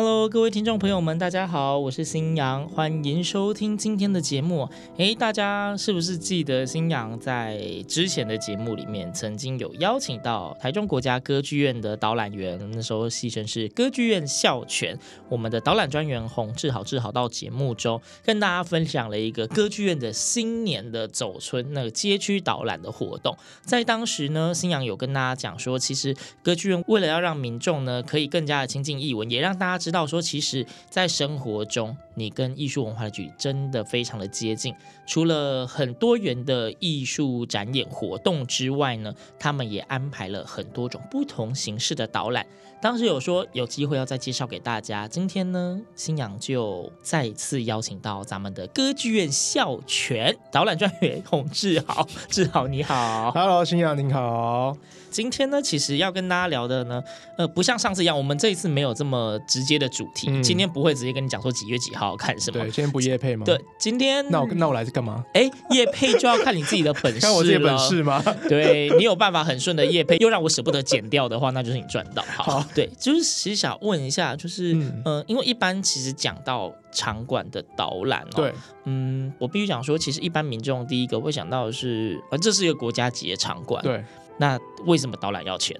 Hello，各位听众朋友们，大家好，我是新阳，欢迎收听今天的节目。诶，大家是不是记得新阳在之前的节目里面曾经有邀请到台中国家歌剧院的导览员，那时候戏称是歌剧院校犬，我们的导览专员洪志豪志豪到节目中跟大家分享了一个歌剧院的新年的走春那个街区导览的活动。在当时呢，新阳有跟大家讲说，其实歌剧院为了要让民众呢可以更加的亲近艺文，也让大家知道说，其实，在生活中，你跟艺术文化的距离真的非常的接近。除了很多元的艺术展演活动之外呢，他们也安排了很多种不同形式的导览。当时有说有机会要再介绍给大家。今天呢，新阳就再次邀请到咱们的歌剧院校全导览专员洪志豪。志豪你好，Hello，新阳您好。今天呢，其实要跟大家聊的呢，呃，不像上次一样，我们这一次没有这么直接的主题。嗯、今天不会直接跟你讲说几月几号看什么。对，今天不夜配吗？对，今天那我那我来是干嘛？哎，夜配就要看你自己的本事，看我自己本事吗？对，你有办法很顺的夜配，又让我舍不得剪掉的话，那就是你赚到。好，好对，就是其实想问一下，就是嗯、呃，因为一般其实讲到场馆的导览哦，对，嗯，我必须讲说，其实一般民众第一个会想到的是，呃，这是一个国家级的场馆，对。那为什么导览要钱？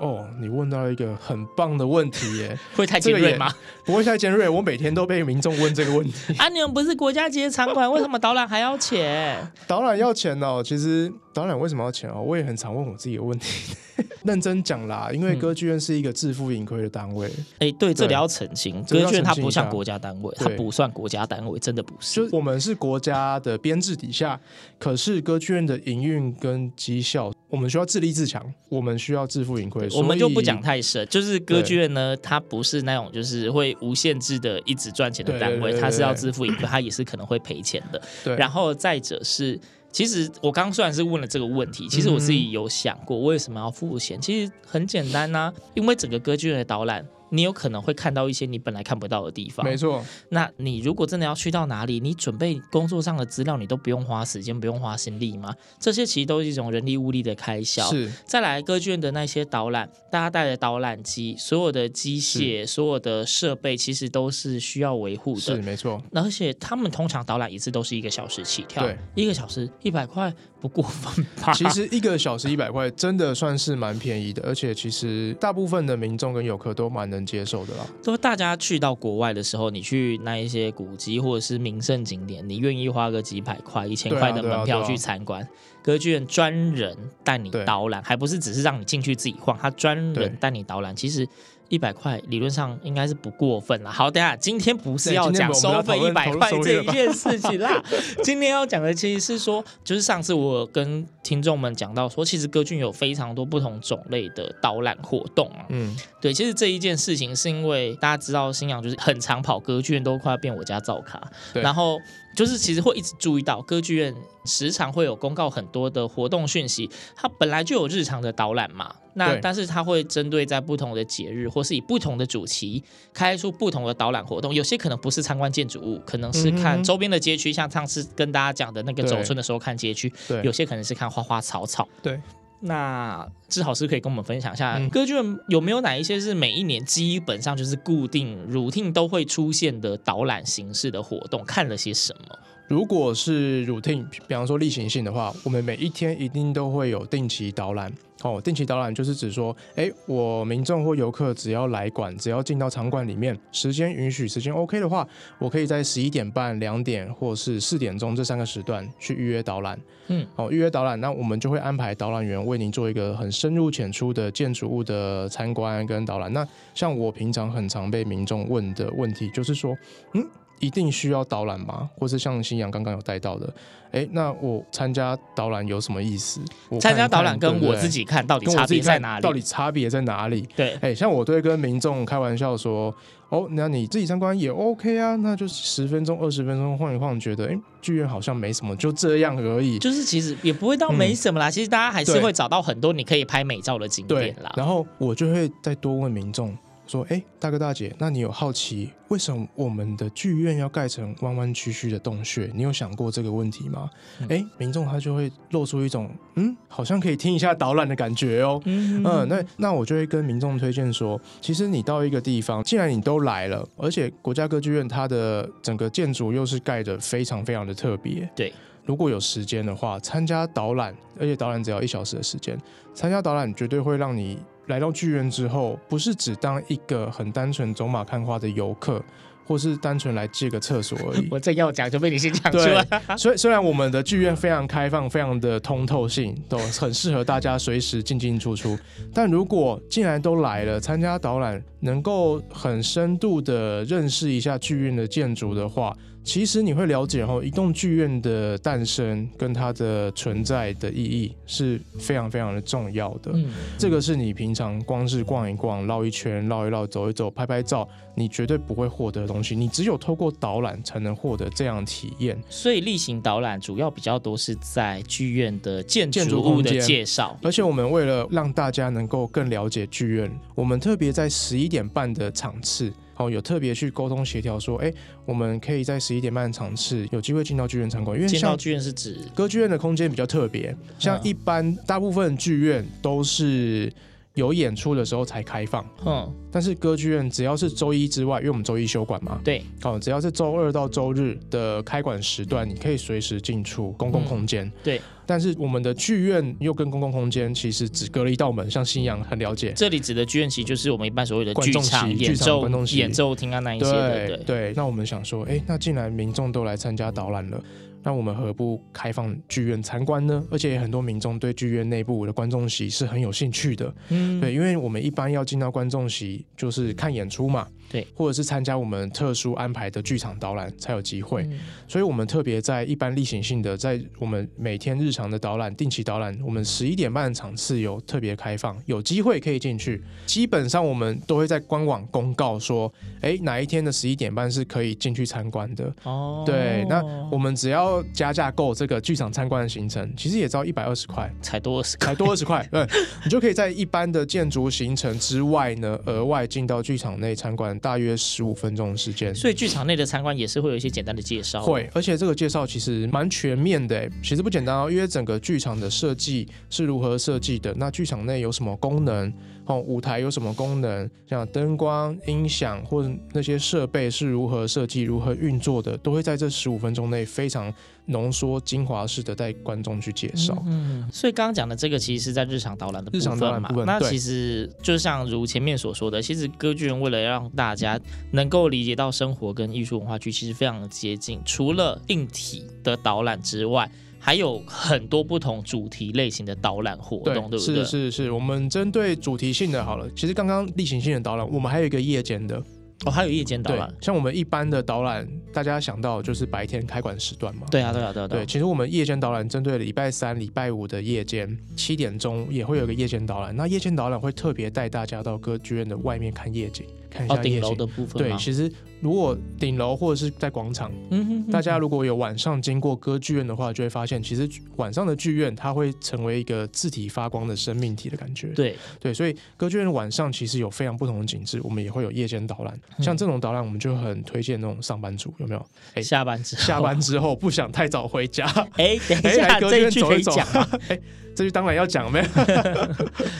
哦，你问到一个很棒的问题耶，会太尖锐吗？不会太尖锐，我每天都被民众问这个问题。啊，你们不是国家级的场馆，为什么导览还要钱？导览要钱哦，其实导览为什么要钱哦？我也很常问我自己的问题。认真讲啦，因为歌剧院是一个自负盈亏的单位。哎、嗯，对，这里要澄清，歌剧院它不像国家单位，它不算国家单位，真的不是。就我们是国家的编制底下，可是歌剧院的营运跟绩效，我们需要自立自强，我们需要自负盈亏。我们就不讲太深，就是歌剧院呢，它不是那种就是会无限制的一直赚钱的单位，它是要自负盈亏，它也是可能会赔钱的。对，然后再者是。其实我刚刚虽然是问了这个问题，其实我自己有想过为什么要付钱。其实很简单呐、啊，因为整个歌剧院的导览。你有可能会看到一些你本来看不到的地方，没错。那你如果真的要去到哪里，你准备工作上的资料，你都不用花时间，不用花心力吗？这些其实都是一种人力物力的开销。是。再来，歌剧院的那些导览，大家带的导览机，所有的机械，所有的设备，其实都是需要维护的。是，没错。而且他们通常导览一次都是一个小时起跳，对，一个小时一百块不过分吧？其实一个小时一百块真的算是蛮便宜的，而且其实大部分的民众跟游客都蛮能。接受的啦，都大家去到国外的时候，你去那一些古迹或者是名胜景点，你愿意花个几百块、一千块的门票去参观？歌剧院专人带你导览，还不是只是让你进去自己晃，他专人带你导览，其实。一百块理论上应该是不过分了。好，等下今天不是要讲收费一百块这一件事情啦。今天要讲的其实是说，就是上次我跟听众们讲到说，其实歌剧有非常多不同种类的导览活动啊。嗯，对，其实这一件事情是因为大家知道，新阳就是很常跑歌剧院，都快要变我家灶卡。然后。就是其实会一直注意到歌剧院时常会有公告很多的活动讯息，它本来就有日常的导览嘛，那但是它会针对在不同的节日或是以不同的主题开出不同的导览活动，有些可能不是参观建筑物，可能是看周边的街区，像上次跟大家讲的那个走村的时候看街区，有些可能是看花花草草，对。那志豪是可以跟我们分享一下，歌剧院有没有哪一些是每一年基本上就是固定 routine 都会出现的导览形式的活动？看了些什么？如果是 routine，比方说例行性的话，我们每一天一定都会有定期导览。哦，定期导览就是指说，哎，我民众或游客只要来馆，只要进到场馆里面，时间允许，时间 OK 的话，我可以在十一点半、两点或是四点钟这三个时段去预约导览。嗯，好，预约导览，那我们就会安排导览员为您做一个很深入浅出的建筑物的参观跟导览。那像我平常很常被民众问的问题，就是说，嗯。一定需要导览吗？或是像新阳刚刚有带到的，哎，那我参加导览有什么意思？参加导览跟我自己看到底差别在哪里？到底差别在哪里？对，哎，像我都会跟民众开玩笑说，哦，那你自己参观也 OK 啊，那就十分钟、二十分钟晃一晃，觉得哎，剧院好像没什么，就这样而已。就是其实也不会到没什么啦，嗯、其实大家还是会找到很多你可以拍美照的景点啦。然后我就会再多问民众。说，哎，大哥大姐，那你有好奇为什么我们的剧院要盖成弯弯曲曲的洞穴？你有想过这个问题吗？哎、嗯，民众他就会露出一种，嗯，好像可以听一下导览的感觉哦。嗯，嗯，那那我就会跟民众推荐说，其实你到一个地方，既然你都来了，而且国家歌剧院它的整个建筑又是盖得非常非常的特别，对，如果有时间的话，参加导览，而且导览只要一小时的时间，参加导览绝对会让你。来到剧院之后，不是只当一个很单纯走马看花的游客，或是单纯来借个厕所而已。我正要讲，就被你先讲出来。所以虽然我们的剧院非常开放，非常的通透性，都很适合大家随时进进出出。但如果既然都来了，参加导览，能够很深度的认识一下剧院的建筑的话。其实你会了解哦，一栋剧院的诞生跟它的存在的意义是非常非常的重要的。嗯，这个是你平常光是逛一逛、绕一圈、绕一绕、走一走、拍拍照，你绝对不会获得的东西。你只有透过导览才能获得这样体验。所以例行导览主要比较多是在剧院的建筑物的介绍，而且我们为了让大家能够更了解剧院，我们特别在十一点半的场次。哦，有特别去沟通协调说，哎，我们可以在十一点半的场次有机会进到剧院参观，因为进到剧院是指歌剧院的空间比较特别，像一般大部分剧院都是有演出的时候才开放，嗯，但是歌剧院只要是周一之外，因为我们周一休馆嘛，对，哦，只要是周二到周日的开馆时段，你可以随时进出公共空间，嗯，对。但是我们的剧院又跟公共空间其实只隔了一道门，像新阳很了解。这里指的剧院其实就是我们一般所谓的剧场、演奏、演奏厅啊那一些的。对对。那我们想说，哎，那既然民众都来参加导览了，那我们何不开放剧院参观呢？而且很多民众对剧院内部的观众席是很有兴趣的。嗯，对，因为我们一般要进到观众席就是看演出嘛。对，或者是参加我们特殊安排的剧场导览才有机会，嗯、所以我们特别在一般例行性的，在我们每天日常的导览、定期导览，我们十一点半的场次有特别开放，有机会可以进去。基本上我们都会在官网公告说，哎，哪一天的十一点半是可以进去参观的。哦，对，那我们只要加价购这个剧场参观的行程，其实也只要一百二十块，才多二十，才多二十块，对，你就可以在一般的建筑行程之外呢，额外进到剧场内参观。大约十五分钟的时间，所以剧场内的参观也是会有一些简单的介绍。会，而且这个介绍其实蛮全面的。其实不简单哦，因为整个剧场的设计是如何设计的，那剧场内有什么功能？哦，舞台有什么功能？像灯光、音响或者那些设备是如何设计、如何运作的，都会在这十五分钟内非常浓缩、精华式的带观众去介绍。嗯，所以刚刚讲的这个其实是在日常导览的部分嘛。日常导览部分，那其实就像如前面所说的，其实歌剧院为了让大家能够理解到生活跟艺术文化剧其实非常的接近，除了硬体的导览之外。还有很多不同主题类型的导览活动，对，对不对？是是是，我们针对主题性的好了。其实刚刚例行性的导览，我们还有一个夜间的哦，还有夜间导览。像我们一般的导览，大家想到就是白天开馆时段嘛。对啊，对啊，对啊。对，其实我们夜间导览针对礼拜三、礼拜五的夜间七点钟也会有一个夜间导览。那夜间导览会特别带大家到歌剧院的外面看夜景，看一下夜景。哦，顶楼的部分。对，其实。如果顶楼或者是在广场，嗯哼，大家如果有晚上经过歌剧院的话，就会发现，其实晚上的剧院它会成为一个字体发光的生命体的感觉。对对，所以歌剧院晚上其实有非常不同的景致，我们也会有夜间导览。像这种导览，我们就很推荐那种上班族，有没有？哎，下班之后，下班之后不想太早回家，哎，等一下，来歌剧院走一走。哎这句当然要讲没有？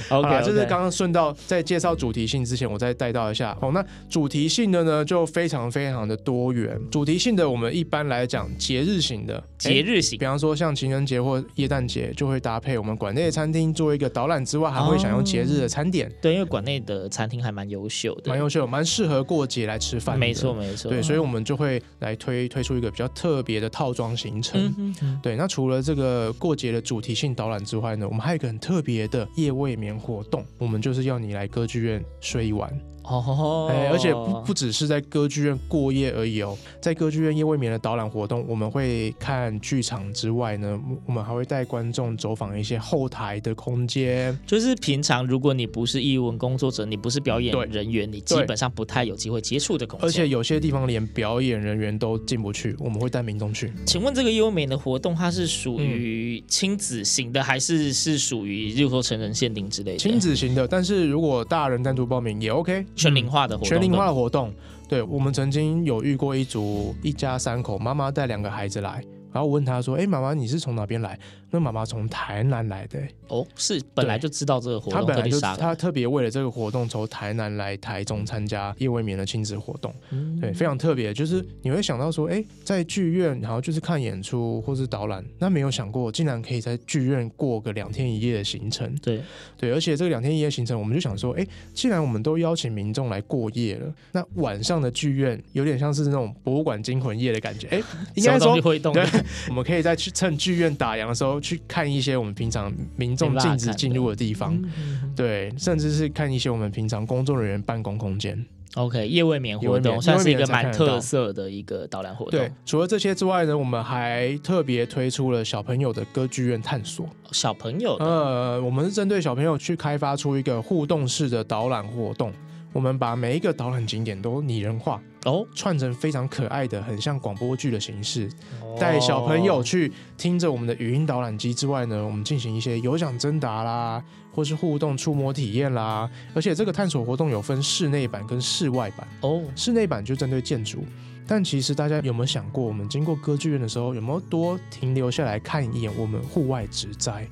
OK. 就是刚刚顺道在介绍主题性之前，我再带到一下。哦，那主题性的呢，就非常非常的多元。主题性的，我们一般来讲节日型的，节日型，比方说像情人节或耶诞节，就会搭配我们馆内的餐厅做一个导览之外，还会享用节日的餐点。哦、对，因为馆内的餐厅还蛮优秀的，蛮优秀，蛮适合过节来吃饭。没错，没错。对，所以我们就会来推推出一个比较特别的套装行程。嗯。对，那除了这个过节的主题性导览之外呢，我们还有一个很特别的夜未眠活动，我们就是要你来歌剧院睡一晚，哦，哎，而且不不只是在歌剧院过夜而已哦，在歌剧院夜未眠的导览活动，我们会看剧场之外呢，我们还会带观众走访一些后台的空间。就是平常如果你不是艺文工作者，你不是表演人员，你基本上不太有机会接触的空间。而且有些地方连表演人员都进不去，我们会带民众去。请问这个夜未眠的活动，它是属于亲子型的，嗯、还是是属于，例如说成人限定之类的？亲子型的，但是如果大人单独报名也 OK。全龄化的活动，全龄化的活动，对，我们曾经有遇过一组一家三口，妈妈带两个孩子来，然后我问他说：“哎，妈妈，你是从哪边来？”那妈妈从台南来的哦，是本来就知道这个活动，他本来就他特别为了这个活动从台南来台中参加叶未眠的亲子活动，嗯、对，非常特别。就是你会想到说，哎，在剧院然后就是看演出或是导览，那没有想过竟然可以在剧院过个两天一夜的行程，对对，而且这个两天一夜行程，我们就想说，哎，既然我们都邀请民众来过夜了，那晚上的剧院有点像是那种博物馆惊魂夜的感觉，哎，应该说会动，对，我们可以在去趁剧院打烊的时候。去看一些我们平常民众禁止进入的地方，对，甚至是看一些我们平常工作人员办公空间。OK，夜未眠活动算是一个蛮特色的一个导览活动。对，除了这些之外呢，我们还特别推出了小朋友的歌剧院探索。小朋友，呃，我们是针对小朋友去开发出一个互动式的导览活动。我们把每一个导览景点都拟人化哦，串成非常可爱的、很像广播剧的形式，带小朋友去听着我们的语音导览机之外呢，我们进行一些有奖征答啦，或是互动触摸体验啦。而且这个探索活动有分室内版跟室外版哦，室内版就针对建筑，但其实大家有没有想过，我们经过歌剧院的时候，有没有多停留下来看一眼我们户外植栽？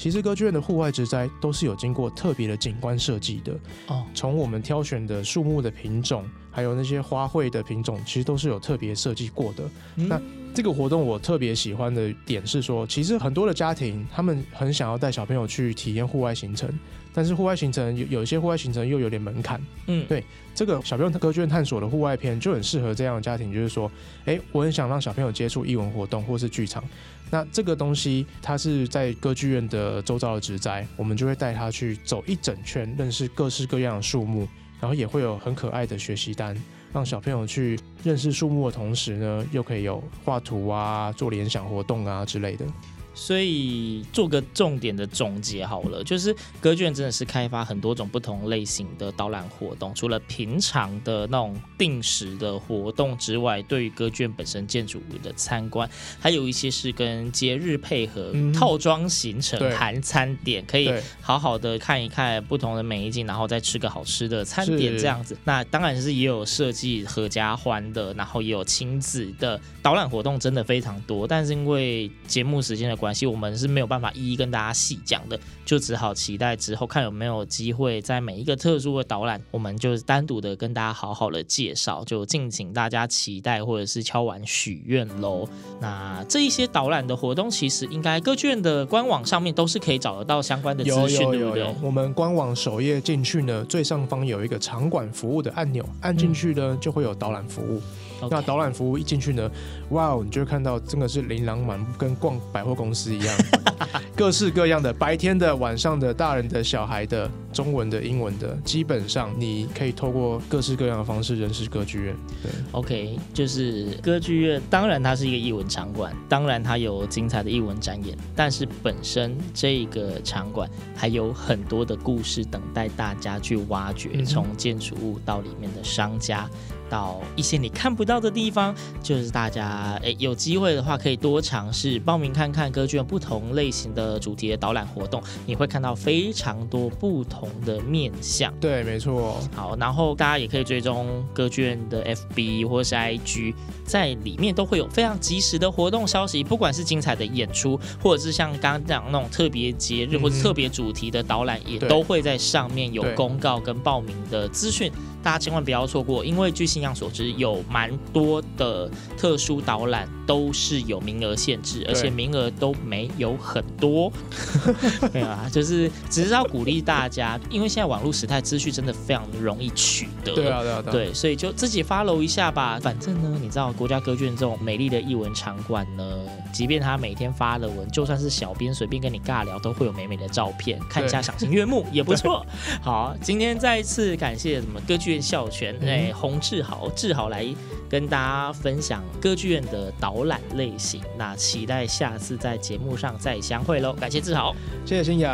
其实歌剧院的户外植栽都是有经过特别的景观设计的哦。从我们挑选的树木的品种，还有那些花卉的品种，其实都是有特别设计过的。嗯、那这个活动我特别喜欢的点是说，其实很多的家庭他们很想要带小朋友去体验户外行程，但是户外行程有有一些户外行程又有点门槛。嗯，对，这个小朋友歌剧院探索的户外篇就很适合这样的家庭，就是说，哎，我很想让小朋友接触艺文活动或是剧场。那这个东西，它是在歌剧院的周遭的植栽，我们就会带他去走一整圈，认识各式各样的树木，然后也会有很可爱的学习单，让小朋友去认识树木的同时呢，又可以有画图啊、做联想活动啊之类的。所以做个重点的总结好了，就是歌剧院真的是开发很多种不同类型的导览活动，除了平常的那种定时的活动之外，对于歌剧院本身建筑物的参观，还有一些是跟节日配合套装行程，含餐点，可以好好的看一看不同的美景，然后再吃个好吃的餐点这样子。那当然是也有设计合家欢的，然后也有亲子的导览活动，真的非常多。但是因为节目时间的关系，我们是没有办法一一跟大家细讲的，就只好期待之后看有没有机会在每一个特殊的导览，我们就单独的跟大家好好的介绍，就敬请大家期待或者是敲完许愿喽。那这一些导览的活动，其实应该歌剧院的官网上面都是可以找得到相关的资讯，对不对？我们官网首页进去呢，最上方有一个场馆服务的按钮，按进去呢就会有导览服务。那导览服务一进去呢，哇哦，你就会看到真的是琳琅满目，跟逛百货公司一样，各式各样的，白天的、晚上的、大人的、小孩的、中文的、英文的，基本上你可以透过各式各样的方式认识歌剧院。对，OK，就是歌剧院，当然它是一个艺文场馆，当然它有精彩的艺文展演，但是本身这个场馆还有很多的故事等待大家去挖掘，嗯、从建筑物到里面的商家。到一些你看不到的地方，就是大家诶有机会的话，可以多尝试报名看看歌剧院不同类型的主题的导览活动，你会看到非常多不同的面向。对，没错。好，然后大家也可以追踪歌剧院的 FB 或是 IG，在里面都会有非常及时的活动消息，不管是精彩的演出，或者是像刚刚讲那种特别节日或者特别主题的导览，嗯，也都会在上面有公告跟报名的资讯。大家千万不要错过，因为据信仰所知，有蛮多的特殊导览都是有名额限制，而且名额都没有很多。没有啊，就是只是要鼓励大家，因为现在网络时代，资讯真的非常容易取得。对啊，对啊，对啊。对，所以就自己 follow 一下吧。反正呢，你知道国家歌剧院这种美丽的艺文场馆呢，即便他每天发的文，就算是小编随便跟你尬聊，都会有美美的照片，看一下赏心悦目也不 错。好，今天再一次感谢什么歌剧院校权哎洪志豪志豪来跟大家分享歌剧院的导览类型。那期待下次在节目上再相会喽。感谢志豪，谢谢新阳。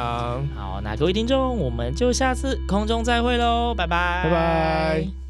好，那各位听众，我们就下次空中再会喽，拜拜，拜拜。